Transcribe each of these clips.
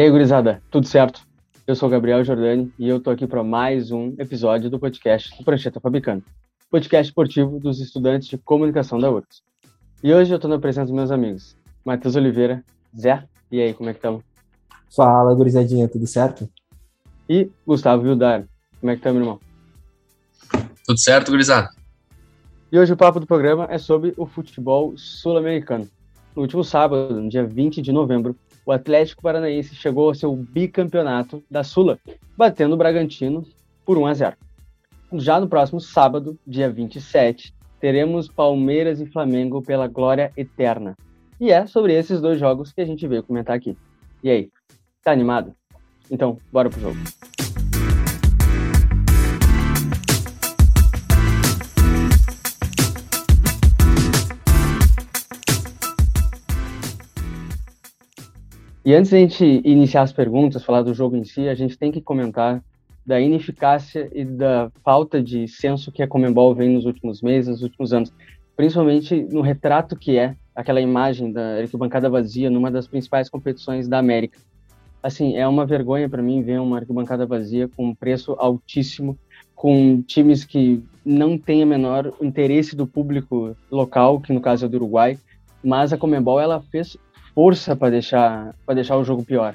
E aí, gurizada, tudo certo? Eu sou o Gabriel Jordani e eu tô aqui para mais um episódio do podcast do Prancheta Fabricando, podcast esportivo dos estudantes de comunicação da URGS. E hoje eu tô na presença dos meus amigos, Matheus Oliveira, Zé, e aí, como é que estamos? Fala, gurizadinha, tudo certo? E Gustavo Vildar, como é que tá, meu irmão? Tudo certo, gurizada? E hoje o papo do programa é sobre o futebol sul-americano. No último sábado, no dia 20 de novembro, o Atlético Paranaense chegou ao seu bicampeonato da Sula, batendo o Bragantino por 1 a 0. Já no próximo sábado, dia 27, teremos Palmeiras e Flamengo pela glória eterna. E é sobre esses dois jogos que a gente veio comentar aqui. E aí, tá animado? Então, bora pro jogo. E antes de a gente iniciar as perguntas, falar do jogo em si, a gente tem que comentar da ineficácia e da falta de senso que a Comembol vem nos últimos meses, nos últimos anos, principalmente no retrato que é aquela imagem da arquibancada vazia numa das principais competições da América. Assim, é uma vergonha para mim ver uma arquibancada vazia com um preço altíssimo, com times que não têm a menor interesse do público local, que no caso é do Uruguai, mas a Comembol ela fez força para deixar para deixar o jogo pior.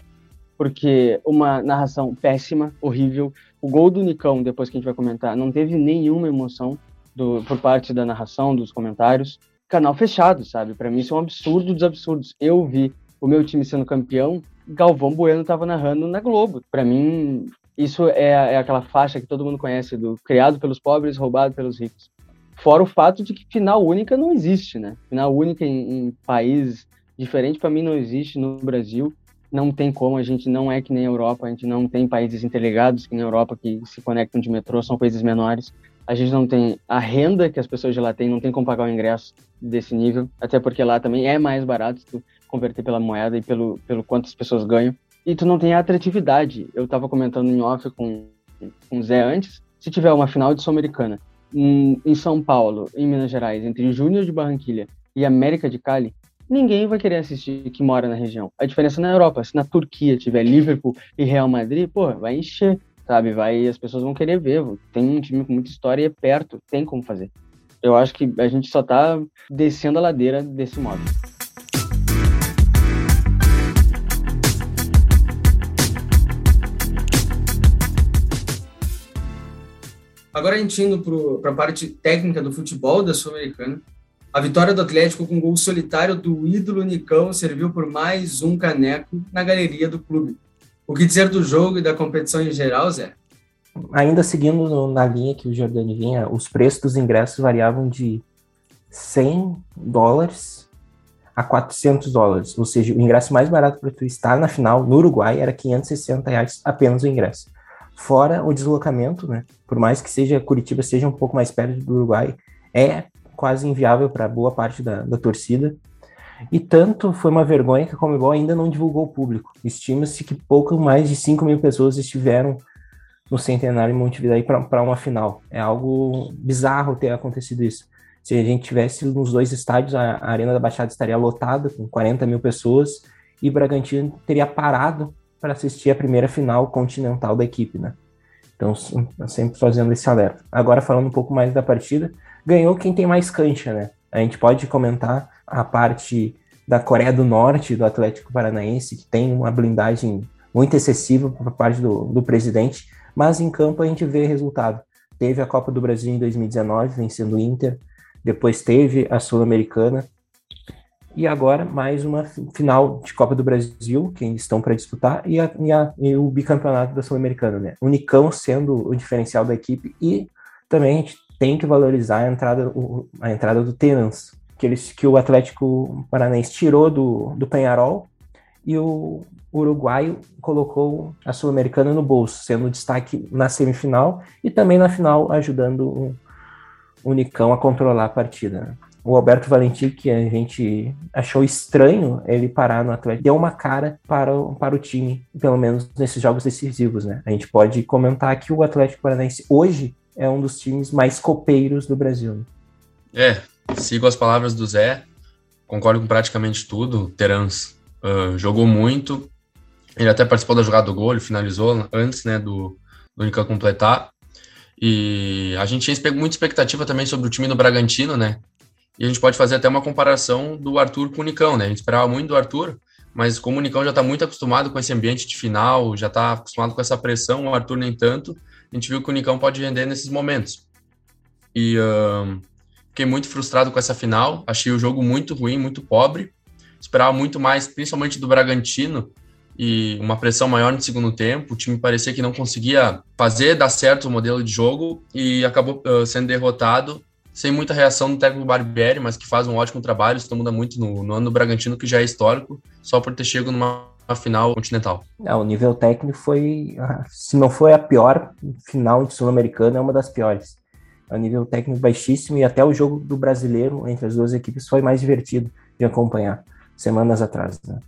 Porque uma narração péssima, horrível. O gol do Nicão, depois que a gente vai comentar, não teve nenhuma emoção do, por parte da narração, dos comentários. Canal fechado, sabe? Para mim isso é um absurdo dos absurdos. Eu vi o meu time sendo campeão, Galvão Bueno estava narrando na Globo. Para mim, isso é, é, aquela faixa que todo mundo conhece do criado pelos pobres, roubado pelos ricos. Fora o fato de que final única não existe, né? Final única em, em países diferente para mim não existe no Brasil. Não tem como, a gente não é que nem a Europa, a gente não tem países interligados que na Europa que se conectam de metrô, são países menores. A gente não tem a renda que as pessoas de lá têm, não tem como pagar o ingresso desse nível, até porque lá também é mais barato tu converter pela moeda e pelo, pelo quanto as pessoas ganham. E tu não tem a atratividade. Eu estava comentando em off com, com o Zé antes, se tiver uma final de Sul-Americana em, em São Paulo, em Minas Gerais, entre Júnior de Barranquilha e América de Cali, ninguém vai querer assistir que mora na região. A diferença na Europa, se na Turquia tiver Liverpool e Real Madrid, pô, vai encher, sabe? Vai, as pessoas vão querer ver. Tem um time com muita história e é perto, tem como fazer. Eu acho que a gente só tá descendo a ladeira desse modo. Agora a gente indo para a parte técnica do futebol da Sul-Americana, a vitória do Atlético com gol solitário do ídolo Nicão serviu por mais um caneco na galeria do clube. O que dizer do jogo e da competição em geral, Zé? Ainda seguindo na linha que o Jordani vinha, os preços dos ingressos variavam de 100 dólares a 400 dólares. Ou seja, o ingresso mais barato para tu estar na final no Uruguai era 560 reais apenas o ingresso. Fora o deslocamento, né? Por mais que seja Curitiba seja um pouco mais perto do Uruguai, é quase inviável para boa parte da, da torcida. E tanto foi uma vergonha que a Comebol ainda não divulgou o público. Estima-se que pouco mais de 5 mil pessoas estiveram no Centenário em Montevideo para uma final. É algo bizarro ter acontecido isso. Se a gente tivesse nos dois estádios, a Arena da Baixada estaria lotada, com 40 mil pessoas, e Bragantino teria parado para assistir a primeira final continental da equipe, né? Então, sempre fazendo esse alerta. Agora, falando um pouco mais da partida, ganhou quem tem mais cancha, né? A gente pode comentar a parte da Coreia do Norte, do Atlético Paranaense, que tem uma blindagem muito excessiva por parte do, do presidente, mas em campo a gente vê resultado. Teve a Copa do Brasil em 2019, vencendo o Inter, depois teve a Sul-Americana, e agora mais uma final de Copa do Brasil, que estão para disputar, e, a, e, a, e, o bicampeonato da Sul-Americana, né? O Nicão sendo o diferencial da equipe, e também a gente tem que valorizar a entrada, a entrada do Tenans, que, eles, que o Atlético Paranaense tirou do, do Penharol e o uruguaio colocou a Sul-Americana no bolso, sendo destaque na semifinal e também na final, ajudando o, o Nicão a controlar a partida. O Alberto Valentim, que a gente achou estranho ele parar no Atlético, deu uma cara para, o, para o time, pelo menos nesses jogos decisivos, né? A gente pode comentar que o Atlético Paranaense hoje é um dos times mais copeiros do Brasil. É, sigo as palavras do Zé, concordo com praticamente tudo. Terans uh, jogou muito, Ele até participou da jogada do gol, ele finalizou antes né, do, do completar. E a gente tinha muita expectativa também sobre o time do Bragantino, né? E a gente pode fazer até uma comparação do Arthur com o Nicão, né? A gente esperava muito do Arthur, mas como o Nicão já está muito acostumado com esse ambiente de final, já está acostumado com essa pressão, o Arthur nem tanto, a gente viu que o Nicão pode render nesses momentos. E uh, fiquei muito frustrado com essa final, achei o jogo muito ruim, muito pobre, esperava muito mais, principalmente do Bragantino, e uma pressão maior no segundo tempo. O time parecia que não conseguia fazer dar certo o modelo de jogo e acabou uh, sendo derrotado sem muita reação do técnico Barbieri, mas que faz um ótimo trabalho. Isso muda muito no, no ano do Bragantino, que já é histórico, só por ter chegado numa final continental. É, o nível técnico foi, ah, se não foi a pior final de Sul-Americana, é uma das piores. É um nível técnico baixíssimo e até o jogo do brasileiro entre as duas equipes foi mais divertido de acompanhar semanas atrás. Né?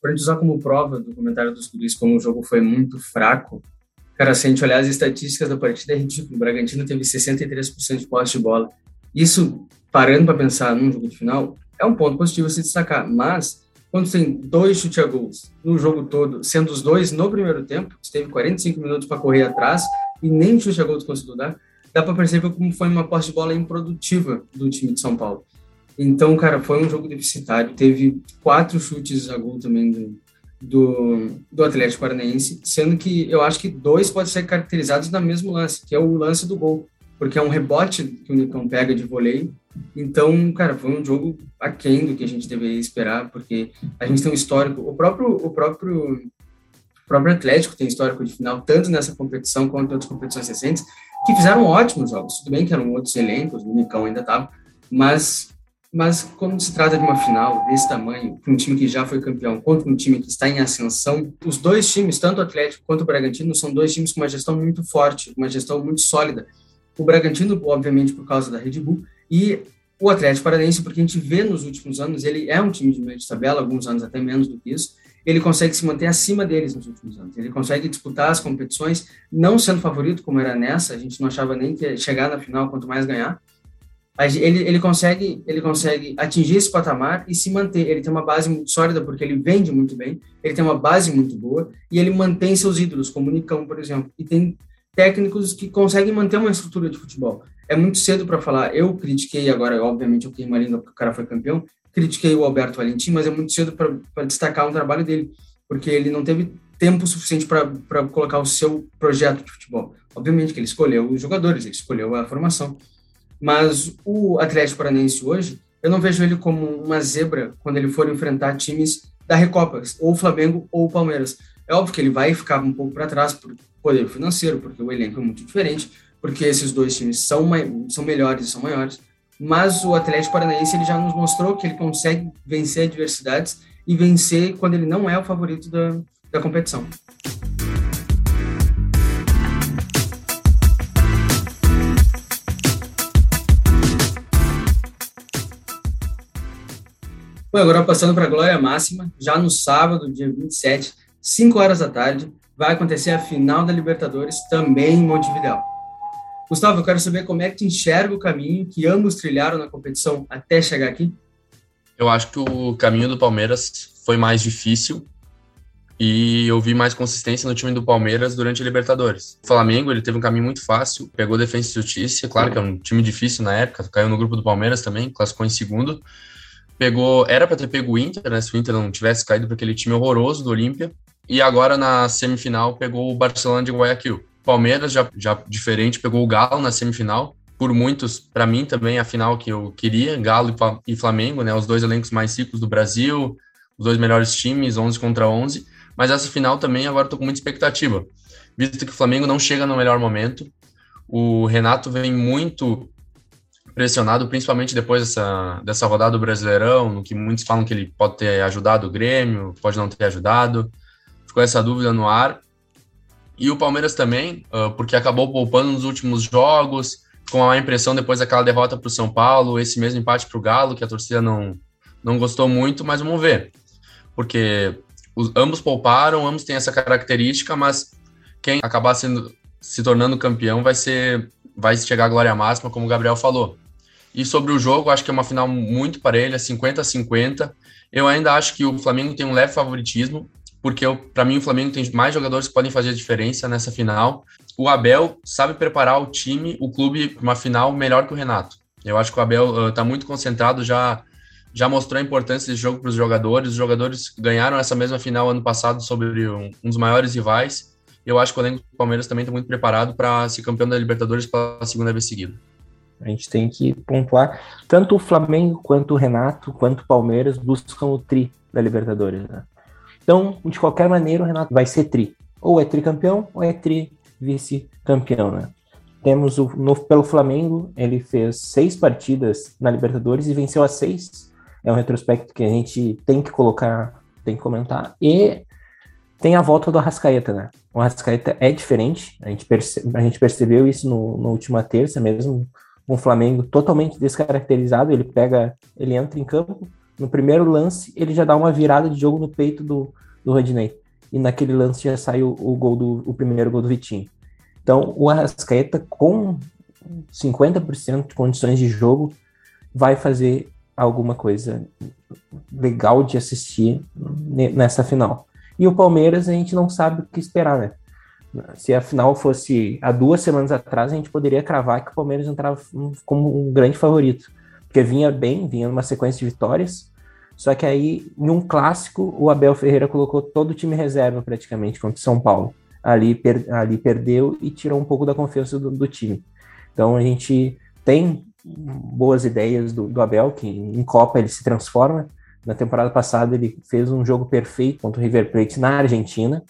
Para gente usar como prova do comentário dos guris como o jogo foi muito fraco, cara, se a gente olhar as estatísticas da partida, é ridículo. O Bragantino teve 63% de posse de bola. Isso, parando para pensar num jogo de final, é um ponto positivo a se destacar. Mas, quando tem dois chute a gols no jogo todo, sendo os dois no primeiro tempo, teve 45 minutos para correr atrás e nem chute a gols conseguiu dar, dá para perceber como foi uma posse de bola improdutiva do time de São Paulo. Então, cara, foi um jogo deficitário. Teve quatro chutes a gol também do, do, do Atlético Paranaense, sendo que eu acho que dois podem ser caracterizados no mesmo lance, que é o lance do gol, porque é um rebote que o Nicão pega de voleio. Então, cara, foi um jogo aquém do que a gente deveria esperar, porque a gente tem um histórico. O próprio, o próprio, o próprio Atlético tem histórico de final, tanto nessa competição quanto em outras competições recentes, que fizeram ótimos jogos. Tudo bem que eram outros elencos, o Nicão ainda estava, mas mas quando se trata de uma final desse tamanho, com um time que já foi campeão contra um time que está em ascensão, os dois times, tanto o Atlético quanto o Bragantino, são dois times com uma gestão muito forte, uma gestão muito sólida. O Bragantino, obviamente, por causa da Red Bull, e o Atlético Paranaense, porque a gente vê nos últimos anos, ele é um time de meio de tabela, alguns anos até menos do que isso, ele consegue se manter acima deles nos últimos anos. Ele consegue disputar as competições, não sendo favorito, como era nessa, a gente não achava nem que chegar na final, quanto mais ganhar, ele, ele, consegue, ele consegue atingir esse patamar e se manter. Ele tem uma base muito sólida, porque ele vende muito bem, ele tem uma base muito boa e ele mantém seus ídolos, como o Nicão, por exemplo. E tem técnicos que conseguem manter uma estrutura de futebol. É muito cedo para falar. Eu critiquei, agora, obviamente, eu queimei uma língua porque o cara foi campeão, critiquei o Alberto Valentim, mas é muito cedo para destacar um trabalho dele, porque ele não teve tempo suficiente para colocar o seu projeto de futebol. Obviamente que ele escolheu os jogadores, ele escolheu a formação mas o Atlético Paranaense hoje, eu não vejo ele como uma zebra quando ele for enfrentar times da Recopa, ou o Flamengo ou o Palmeiras. É óbvio que ele vai ficar um pouco para trás por poder financeiro, porque o elenco é muito diferente, porque esses dois times são, são melhores e são maiores. Mas o Atlético Paranaense ele já nos mostrou que ele consegue vencer adversidades e vencer quando ele não é o favorito da, da competição. Bom, agora passando para a Glória Máxima, já no sábado, dia 27, 5 horas da tarde, vai acontecer a final da Libertadores, também em Montevideo. Gustavo, eu quero saber como é que tu enxerga o caminho que ambos trilharam na competição até chegar aqui. Eu acho que o caminho do Palmeiras foi mais difícil e eu vi mais consistência no time do Palmeiras durante a Libertadores. O Flamengo, ele teve um caminho muito fácil, pegou Defensa e Justiça, claro que é um time difícil na época, caiu no grupo do Palmeiras também, classificou em segundo, pegou, era para ter pego o Inter, né, se o Inter não tivesse caído para aquele time horroroso do Olímpia, e agora na semifinal pegou o Barcelona de Guayaquil. Palmeiras já, já diferente, pegou o Galo na semifinal, por muitos, para mim também a final que eu queria, Galo e Flamengo, né, os dois elencos mais ricos do Brasil, os dois melhores times, 11 contra 11, mas essa final também agora estou com muita expectativa, visto que o Flamengo não chega no melhor momento, o Renato vem muito pressionado, principalmente depois dessa, dessa rodada do Brasileirão, no que muitos falam que ele pode ter ajudado o Grêmio, pode não ter ajudado. Ficou essa dúvida no ar. E o Palmeiras também, uh, porque acabou poupando nos últimos jogos, com a impressão depois daquela derrota para o São Paulo, esse mesmo empate para o Galo, que a torcida não, não gostou muito, mas vamos ver. Porque os, ambos pouparam, ambos têm essa característica, mas quem acabar sendo, se tornando campeão vai ser vai chegar à glória máxima, como o Gabriel falou. E sobre o jogo, acho que é uma final muito parelha, 50 a 50. Eu ainda acho que o Flamengo tem um leve favoritismo, porque para mim o Flamengo tem mais jogadores que podem fazer a diferença nessa final. O Abel sabe preparar o time, o clube uma final melhor que o Renato. Eu acho que o Abel está uh, muito concentrado, já já mostrou a importância desse jogo para os jogadores. Os jogadores ganharam essa mesma final ano passado sobre um, um dos maiores rivais. Eu acho que o elenco do Palmeiras também está muito preparado para ser campeão da Libertadores pela segunda vez seguida. A gente tem que pontuar. Tanto o Flamengo, quanto o Renato, quanto o Palmeiras buscam o tri da Libertadores. Né? Então, de qualquer maneira, o Renato vai ser tri. Ou é tricampeão, ou é tri vice-campeão. Né? Temos o no, pelo Flamengo, ele fez seis partidas na Libertadores e venceu as seis. É um retrospecto que a gente tem que colocar, tem que comentar. E tem a volta do Arrascaeta, né? O Arrascaeta é diferente, a gente, perce, a gente percebeu isso no, no última terça mesmo, um Flamengo totalmente descaracterizado, ele pega, ele entra em campo, no primeiro lance ele já dá uma virada de jogo no peito do, do Rodinei, e naquele lance já sai o, gol do, o primeiro gol do Vitinho. Então o Arrascaeta com 50% de condições de jogo vai fazer alguma coisa legal de assistir nessa final. E o Palmeiras a gente não sabe o que esperar, né? Se a final fosse há duas semanas atrás, a gente poderia cravar que o Palmeiras entrava como um grande favorito. Porque vinha bem, vinha numa sequência de vitórias. Só que aí, em um clássico, o Abel Ferreira colocou todo o time reserva praticamente contra o São Paulo. Ali, per, ali perdeu e tirou um pouco da confiança do, do time. Então a gente tem boas ideias do, do, Abel, que em Copa ele se transforma. Na temporada passada ele fez um jogo perfeito contra o River Plate na Argentina.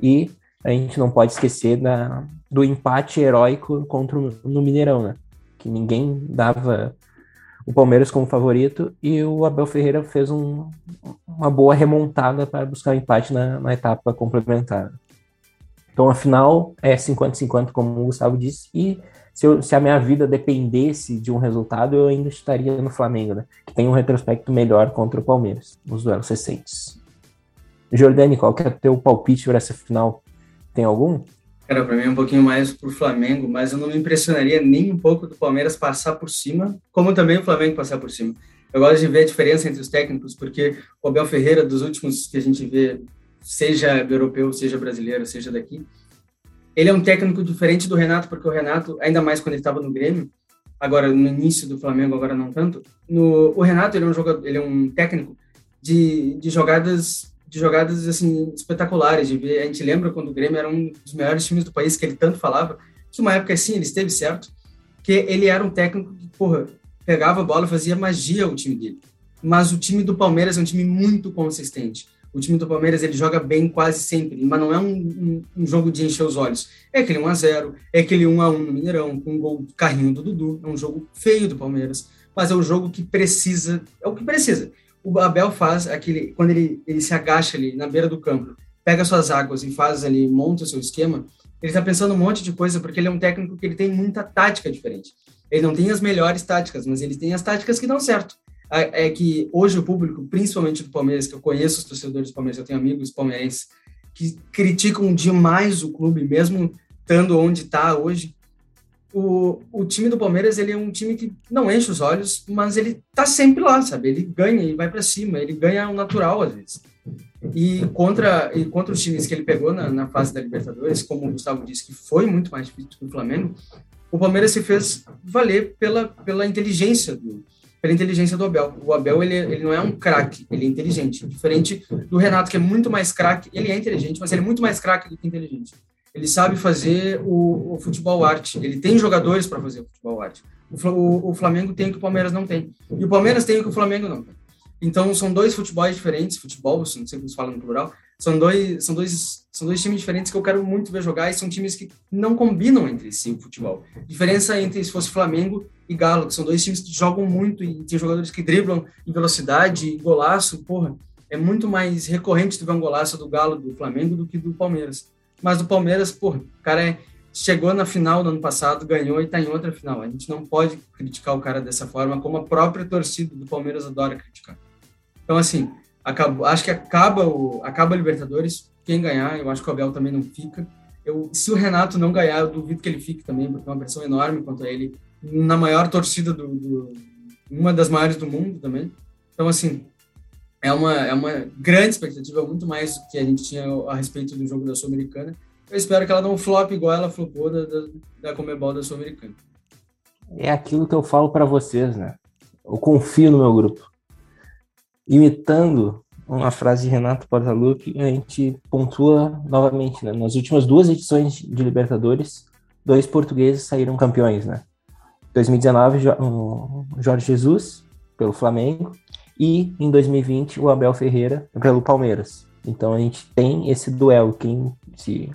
E a gente não pode esquecer da, do empate heróico contra o, no Mineirão, né? Que ninguém dava o Palmeiras como favorito e o Abel Ferreira fez um, uma boa remontada para buscar um empate na, na etapa complementar. Então, afinal, é 50-50, como o Gustavo disse, e se, eu, se, a minha vida dependesse de um resultado, eu ainda estaria no Flamengo, né? Que tem um retrospecto melhor contra o Palmeiras, nos duelos recentes. Jordani, qual que é o teu palpite para essa final? Tem algum? Cara, para mim é um pouquinho mais pro Flamengo, mas eu não me impressionaria nem um pouco do Palmeiras passar por cima, como também o Flamengo passar por cima. Eu gosto de ver a diferença entre os técnicos, porque o Abel Ferreira, dos últimos que a gente vê, seja europeu, seja brasileiro, seja daqui, ele é um técnico diferente do Renato, porque o Renato, ainda mais quando ele estava no Grêmio, agora no início do Flamengo, agora não tanto, no, o Renato ele é um jogador, ele é um técnico de, de jogadas de jogadas assim espetaculares de ver. A gente lembra quando o Grêmio era um dos melhores times do país que ele tanto falava, que uma época assim ele esteve certo, que ele era um técnico que, porra, pegava a bola, fazia magia o time dele. Mas o time do Palmeiras é um time muito consistente. O time do Palmeiras ele joga bem quase sempre, mas não é um, um, um jogo de encher os olhos. É aquele 1 a 0 é aquele 1 a 1 no Mineirão, com um gol carrinho do Dudu. É um jogo feio do Palmeiras, mas é o jogo que precisa, é o que precisa o Abel faz aquele quando ele, ele se agacha ali na beira do campo, pega suas águas e faz ali, monta o seu esquema, ele está pensando um monte de coisa porque ele é um técnico que ele tem muita tática diferente. Ele não tem as melhores táticas, mas ele tem as táticas que dão certo. É que hoje o público, principalmente do Palmeiras, que eu conheço os torcedores do Palmeiras, eu tenho amigos palmeirenses que criticam demais o clube, mesmo estando onde está hoje, o, o time do Palmeiras ele é um time que não enche os olhos, mas ele tá sempre lá, sabe? Ele ganha e vai para cima, ele ganha o natural às vezes. E contra, e contra os times que ele pegou na, na fase da Libertadores, como o Gustavo disse, que foi muito mais difícil que o Flamengo, o Palmeiras se fez valer pela, pela inteligência do, pela inteligência do Abel. O Abel ele, ele não é um craque, ele é inteligente. Diferente do Renato, que é muito mais craque, ele é inteligente, mas ele é muito mais craque do que inteligente ele sabe fazer o, o futebol arte. Ele tem jogadores para fazer o futebol arte. O, o, Flamengo tem o que o Palmeiras não tem. E o Palmeiras tem o que o Flamengo não tem. Então, são dois futebols diferentes, futebol, não sei como se fala no plural, são dois, são, dois, são dois times diferentes que eu quero muito ver jogar e são times que não combinam entre si o futebol. Diferença entre se fosse Flamengo e Galo, que são dois times que jogam muito e tem jogadores que driblam em velocidade, e golaço, porra. É muito mais recorrente tu ver um golaço do Galo, do Flamengo, do que do Palmeiras. Mas o Palmeiras, pô, o cara é, chegou na final do ano passado, ganhou e está em outra final. A gente não pode criticar o cara dessa forma, como a própria torcida do Palmeiras adora criticar. Então, assim, acho que acaba o acaba a Libertadores. Quem ganhar, eu acho que o Abel também não fica. Eu, se o Renato não ganhar, eu duvido que ele fique também, porque é uma pressão enorme contra ele, na maior torcida do, do uma das maiores do mundo também. Então, assim, é uma, é uma grande expectativa, muito mais do que a gente tinha a respeito do jogo da Sul-Americana. Eu espero que ela não flop igual ela flopou da, da, da Comebol da Sul-Americana. É aquilo que eu falo para vocês, né? Eu confio no meu grupo. Imitando uma frase de Renato Portaluppi, a gente pontua novamente, né? Nas últimas duas edições de Libertadores, dois portugueses saíram campeões, né? 2019, Jorge Jesus, pelo Flamengo, e em 2020, o Abel Ferreira, pelo Palmeiras. Então a gente tem esse duelo. Quem se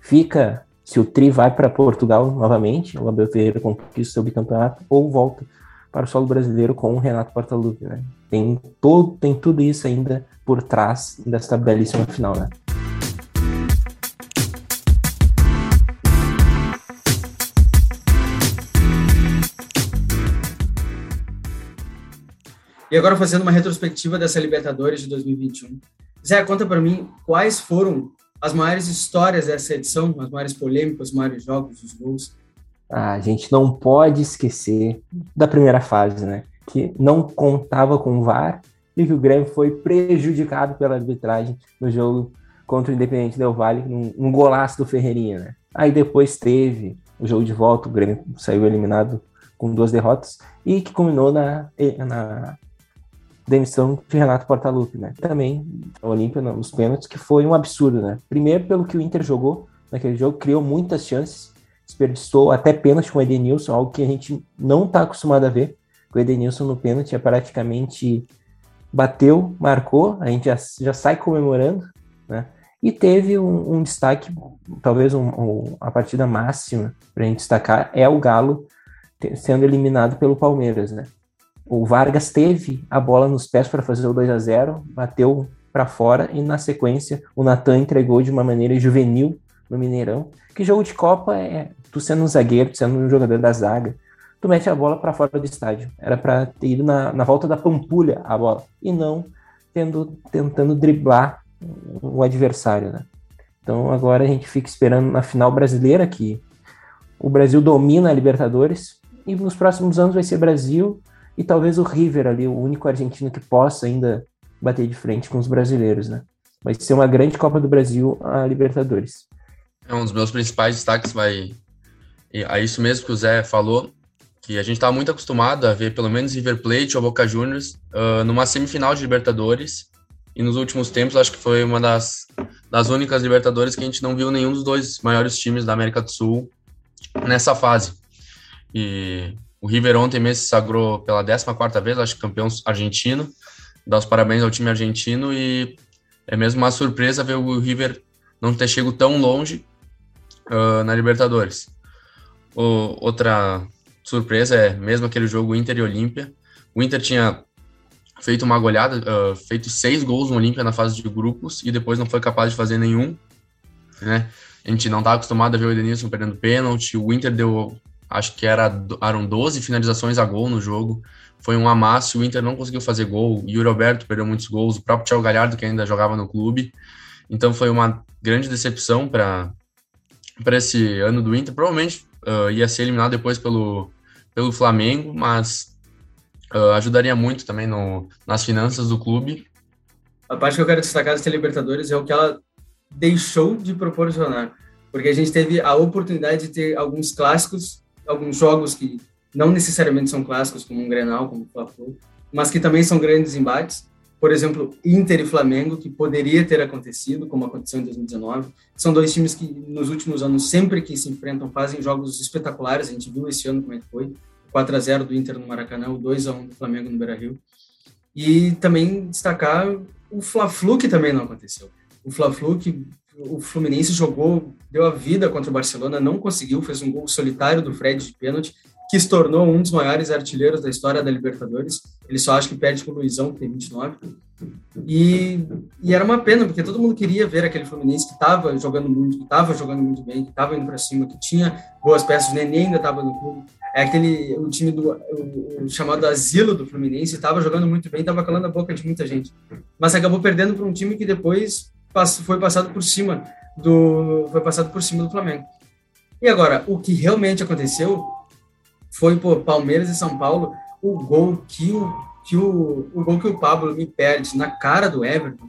fica, se o Tri vai para Portugal novamente, o Abel Ferreira conquista o seu bicampeonato, ou volta para o solo brasileiro com o Renato Portaluppi, né? Tem, todo, tem tudo isso ainda por trás dessa belíssima final, né? E agora fazendo uma retrospectiva dessa Libertadores de 2021. Zé, conta para mim quais foram as maiores histórias dessa edição, as maiores polêmicas, os maiores jogos, os gols. Ah, a gente não pode esquecer da primeira fase, né? Que não contava com o VAR e que o Grêmio foi prejudicado pela arbitragem no jogo contra o Independente Del Valle, num, um golaço do Ferreirinha, né? Aí depois teve o jogo de volta, o Grêmio saiu eliminado com duas derrotas e que culminou na, na demissão de Renato Portaluppi, né? Também a Olímpia nos pênaltis, que foi um absurdo, né? Primeiro pelo que o Inter jogou naquele jogo, criou muitas chances, desperdiçou até pênalti com o Edenilson, algo que a gente não está acostumado a ver. O Edenilson no pênalti é praticamente bateu, marcou, a gente já, já sai comemorando, né? E teve um, um destaque, talvez um, um, a partida máxima para a gente destacar é o Galo sendo eliminado pelo Palmeiras, né? O Vargas teve a bola nos pés para fazer o 2 a 0 bateu para fora e na sequência o Natan entregou de uma maneira juvenil no Mineirão. Que jogo de Copa é tu sendo um zagueiro, tu sendo um jogador da zaga, tu mete a bola para fora do estádio. Era para ter ido na, na volta da Pampulha a bola e não tendo, tentando driblar o adversário, né? Então agora a gente fica esperando na final brasileira que o Brasil domina a Libertadores e nos próximos anos vai ser Brasil e talvez o River ali, o único argentino que possa ainda bater de frente com os brasileiros, né? Vai ser uma grande Copa do Brasil a Libertadores. É um dos meus principais destaques vai a isso mesmo que o Zé falou, que a gente estava muito acostumado a ver pelo menos River Plate ou Boca Juniors uh, numa semifinal de Libertadores. E nos últimos tempos, acho que foi uma das, das únicas Libertadores que a gente não viu nenhum dos dois maiores times da América do Sul nessa fase. E o River ontem mesmo se sagrou pela 14 vez, acho que campeão argentino. Dá os parabéns ao time argentino e é mesmo uma surpresa ver o River não ter chegado tão longe uh, na Libertadores. O, outra surpresa é mesmo aquele jogo Inter e Olímpia. O Inter tinha feito uma goleada, uh, feito seis gols no Olímpia na fase de grupos e depois não foi capaz de fazer nenhum. Né? A gente não estava acostumado a ver o Edenilson perdendo pênalti. O Inter deu acho que era, eram 12 finalizações a gol no jogo. Foi um amasso, o Inter não conseguiu fazer gol. E o Roberto perdeu muitos gols, o próprio Thiago Galhardo, que ainda jogava no clube. Então foi uma grande decepção para esse ano do Inter. Provavelmente uh, ia ser eliminado depois pelo, pelo Flamengo, mas uh, ajudaria muito também no, nas finanças do clube. A parte que eu quero destacar dessa Libertadores é o que ela deixou de proporcionar. Porque a gente teve a oportunidade de ter alguns clássicos alguns jogos que não necessariamente são clássicos, como um Grenal, como o Fla-Flu, mas que também são grandes embates. Por exemplo, Inter e Flamengo, que poderia ter acontecido, como aconteceu em 2019. São dois times que, nos últimos anos, sempre que se enfrentam, fazem jogos espetaculares. A gente viu esse ano como é que foi. 4 a 0 do Inter no Maracanã, o 2 a 1 do Flamengo no Beira-Rio. E também destacar o Fla-Flu, que também não aconteceu. O Fla-Flu, que o Fluminense jogou, deu a vida contra o Barcelona, não conseguiu, fez um gol solitário do Fred de pênalti, que se tornou um dos maiores artilheiros da história da Libertadores. Ele só acha que perde para o Luizão, que tem 29. E, e era uma pena, porque todo mundo queria ver aquele Fluminense que estava jogando muito, que estava jogando muito bem, que estava indo para cima, que tinha boas peças. O Nenê ainda estava no clube. É aquele o time do o, o chamado asilo do Fluminense, estava jogando muito bem, estava calando a boca de muita gente. Mas acabou perdendo para um time que depois foi passado por cima do foi passado por cima do Flamengo. E agora, o que realmente aconteceu foi por Palmeiras e São Paulo, o gol que o que o, o gol que o Pablo me perde na cara do Everton,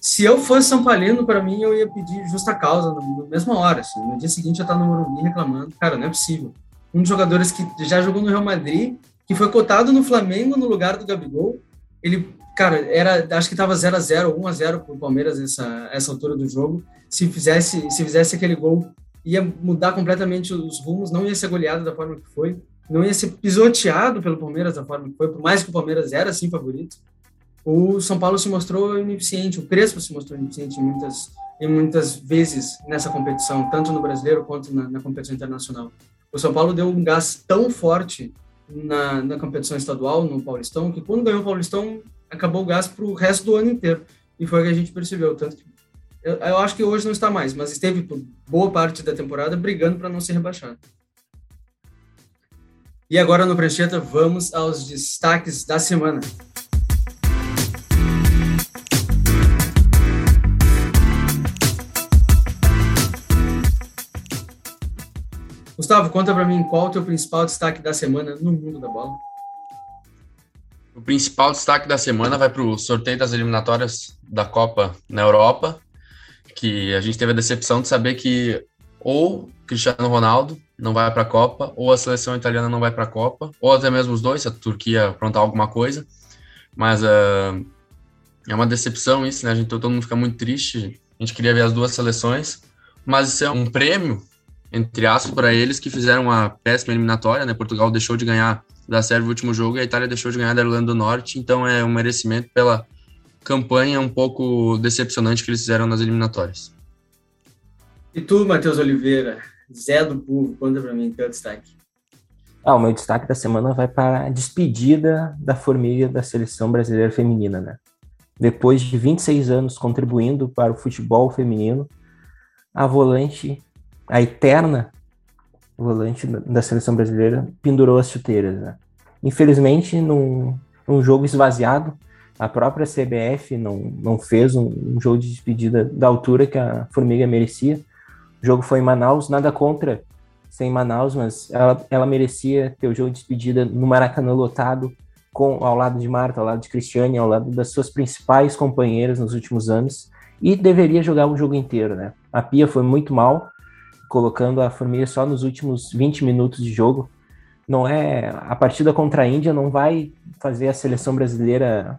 se eu fosse São Paulino, para mim, eu ia pedir justa causa na mesma hora. Assim. No dia seguinte, eu estava no Morumbi reclamando. Cara, não é possível. Um dos jogadores que já jogou no Real Madrid, que foi cotado no Flamengo no lugar do Gabigol, ele, cara, era, acho que estava 0 a 0 1 a 0 para o Palmeiras essa, essa altura do jogo. Se fizesse, se fizesse aquele gol, ia mudar completamente os rumos, não ia ser goleado da forma que foi, não ia ser pisoteado pelo Palmeiras da forma que foi, por mais que o Palmeiras era assim favorito o São Paulo se mostrou ineficiente, o Crespo se mostrou ineficiente em muitas, em muitas vezes nessa competição, tanto no brasileiro quanto na, na competição internacional. O São Paulo deu um gás tão forte na, na competição estadual, no Paulistão, que quando ganhou o Paulistão, acabou o gás para o resto do ano inteiro. E foi o que a gente percebeu. Tanto que eu, eu acho que hoje não está mais, mas esteve por boa parte da temporada brigando para não ser rebaixado. E agora no Prancheta, vamos aos destaques da semana. Gustavo, conta para mim qual o teu principal destaque da semana no mundo da bola. O principal destaque da semana vai para o sorteio das eliminatórias da Copa na Europa, que a gente teve a decepção de saber que ou Cristiano Ronaldo não vai para a Copa, ou a seleção italiana não vai para a Copa, ou até mesmo os dois, se a Turquia aprontar alguma coisa. Mas uh, é uma decepção isso, né? A gente, todo mundo fica muito triste. A gente queria ver as duas seleções, mas isso é um prêmio entre aspas, para eles que fizeram uma péssima eliminatória, né? Portugal deixou de ganhar da Sérvia no último jogo e a Itália deixou de ganhar da Irlanda do Norte, então é um merecimento pela campanha um pouco decepcionante que eles fizeram nas eliminatórias. E tu, Matheus Oliveira, Zé do Povo, conta para mim teu destaque. Ah, o meu destaque da semana vai para a despedida da formiga da seleção brasileira feminina, né? Depois de 26 anos contribuindo para o futebol feminino, a volante a eterna volante da seleção brasileira pendurou as chuteiras. Né? Infelizmente, num, num, jogo esvaziado, a própria CBF não, não fez um, um, jogo de despedida da altura que a Formiga merecia. O jogo foi em Manaus, nada contra ser em Manaus, mas ela, ela merecia ter o jogo de despedida no Maracanã lotado, com, ao lado de Marta, ao lado de Cristiane, ao lado das suas principais companheiras nos últimos anos, e deveria jogar o jogo inteiro. Né? A Pia foi muito mal, colocando a Formiga só nos últimos 20 minutos de jogo. Não é a partida contra a Índia não vai fazer a seleção brasileira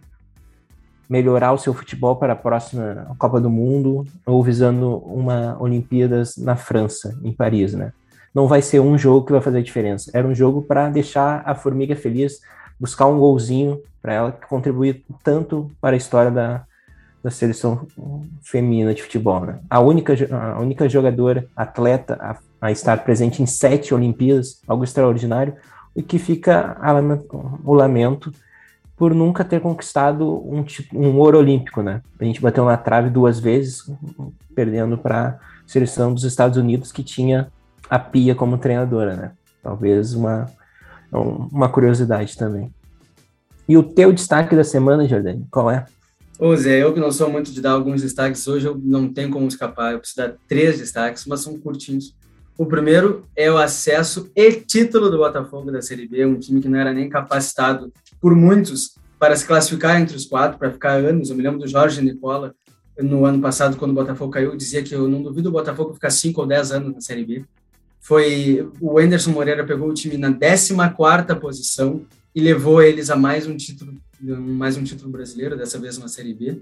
melhorar o seu futebol para a próxima Copa do Mundo ou visando uma Olimpíadas na França, em Paris, né? Não vai ser um jogo que vai fazer a diferença. Era um jogo para deixar a Formiga feliz, buscar um golzinho para ela contribuir tanto para a história da, da seleção feminina de futebol. Né? A, única, a única jogadora, atleta, a, a, estar presente em sete Olimpíadas, algo extraordinário, e que fica a, o lamento por nunca ter conquistado um, um ouro olímpico. Né? A gente bateu na trave duas vezes, perdendo para a seleção dos Estados Unidos, que tinha a Pia como treinadora. Né? Talvez uma, uma curiosidade também. E o teu destaque da semana, Jordane, qual é? Ô Zé, eu que não sou muito de dar alguns destaques hoje, eu não tenho como escapar. Eu preciso dar três destaques, mas são curtinhos. O primeiro é o acesso e título do Botafogo da Série B, um time que não era nem capacitado por muitos para se classificar entre os quatro, para ficar anos. Eu me lembro do Jorge Nicola, no ano passado, quando o Botafogo caiu, dizia que eu não duvido o Botafogo ficar cinco ou dez anos na Série B. Foi o Anderson Moreira pegou o time na 14 quarta posição e levou eles a mais um título mais um título brasileiro, dessa vez uma Série B.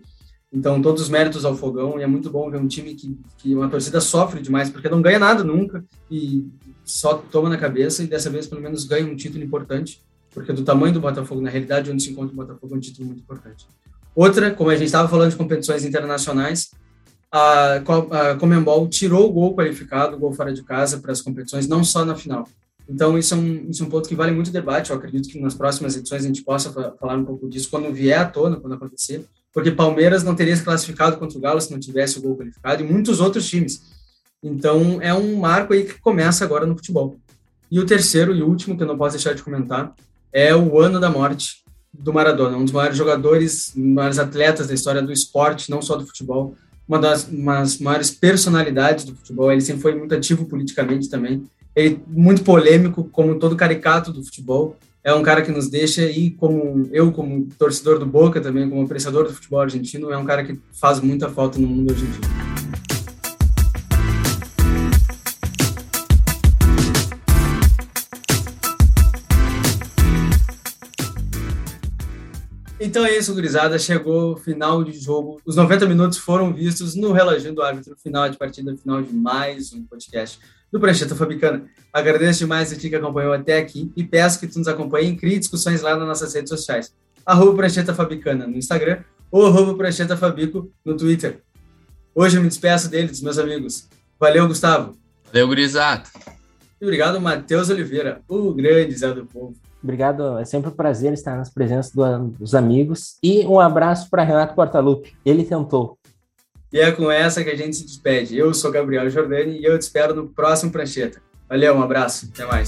Então, todos os méritos ao Fogão, e é muito bom ver um time que, que uma torcida sofre demais, porque não ganha nada nunca, e só toma na cabeça, e dessa vez, pelo menos, ganha um título importante, porque do tamanho do Botafogo, na realidade, onde se encontra o Botafogo, é um título muito importante. Outra, como a gente estava falando de competições internacionais, a, a Comembol tirou o gol qualificado, o gol fora de casa, para as competições, não só na final. Então, isso é, um, isso é um ponto que vale muito debate. Eu acredito que nas próximas edições a gente possa falar um pouco disso quando vier à tona, quando acontecer, porque Palmeiras não teria se classificado contra o Galo se não tivesse o gol qualificado e muitos outros times. Então, é um marco aí que começa agora no futebol. E o terceiro e último, que eu não posso deixar de comentar, é o ano da morte do Maradona, um dos maiores jogadores, um dos maiores atletas da história do esporte, não só do futebol, uma das maiores personalidades do futebol. Ele sempre foi muito ativo politicamente também ele muito polêmico, como todo caricato do futebol. é um cara que nos deixa e como eu como torcedor do Boca também, como apreciador do futebol argentino, é um cara que faz muita falta no mundo argentino. Então é isso, gurizada. Chegou o final de jogo. Os 90 minutos foram vistos no reloginho do árbitro final de partida, final de mais um podcast do Prancheta Fabicana. Agradeço demais a ti que acompanhou até aqui e peço que tu nos acompanhe e crie discussões lá nas nossas redes sociais. Arroba Prancheta Fabicana no Instagram ou arroba Prancheta Fabico no Twitter. Hoje eu me despeço dele, dos meus amigos. Valeu, Gustavo. Valeu, gurizada. E obrigado, Matheus Oliveira, o grande Zé do Povo. Obrigado, é sempre um prazer estar nas presenças do, dos amigos. E um abraço para Renato Portaluppi, ele tentou. E é com essa que a gente se despede. Eu sou Gabriel Jordani e eu te espero no próximo Prancheta. Valeu, um abraço, até mais.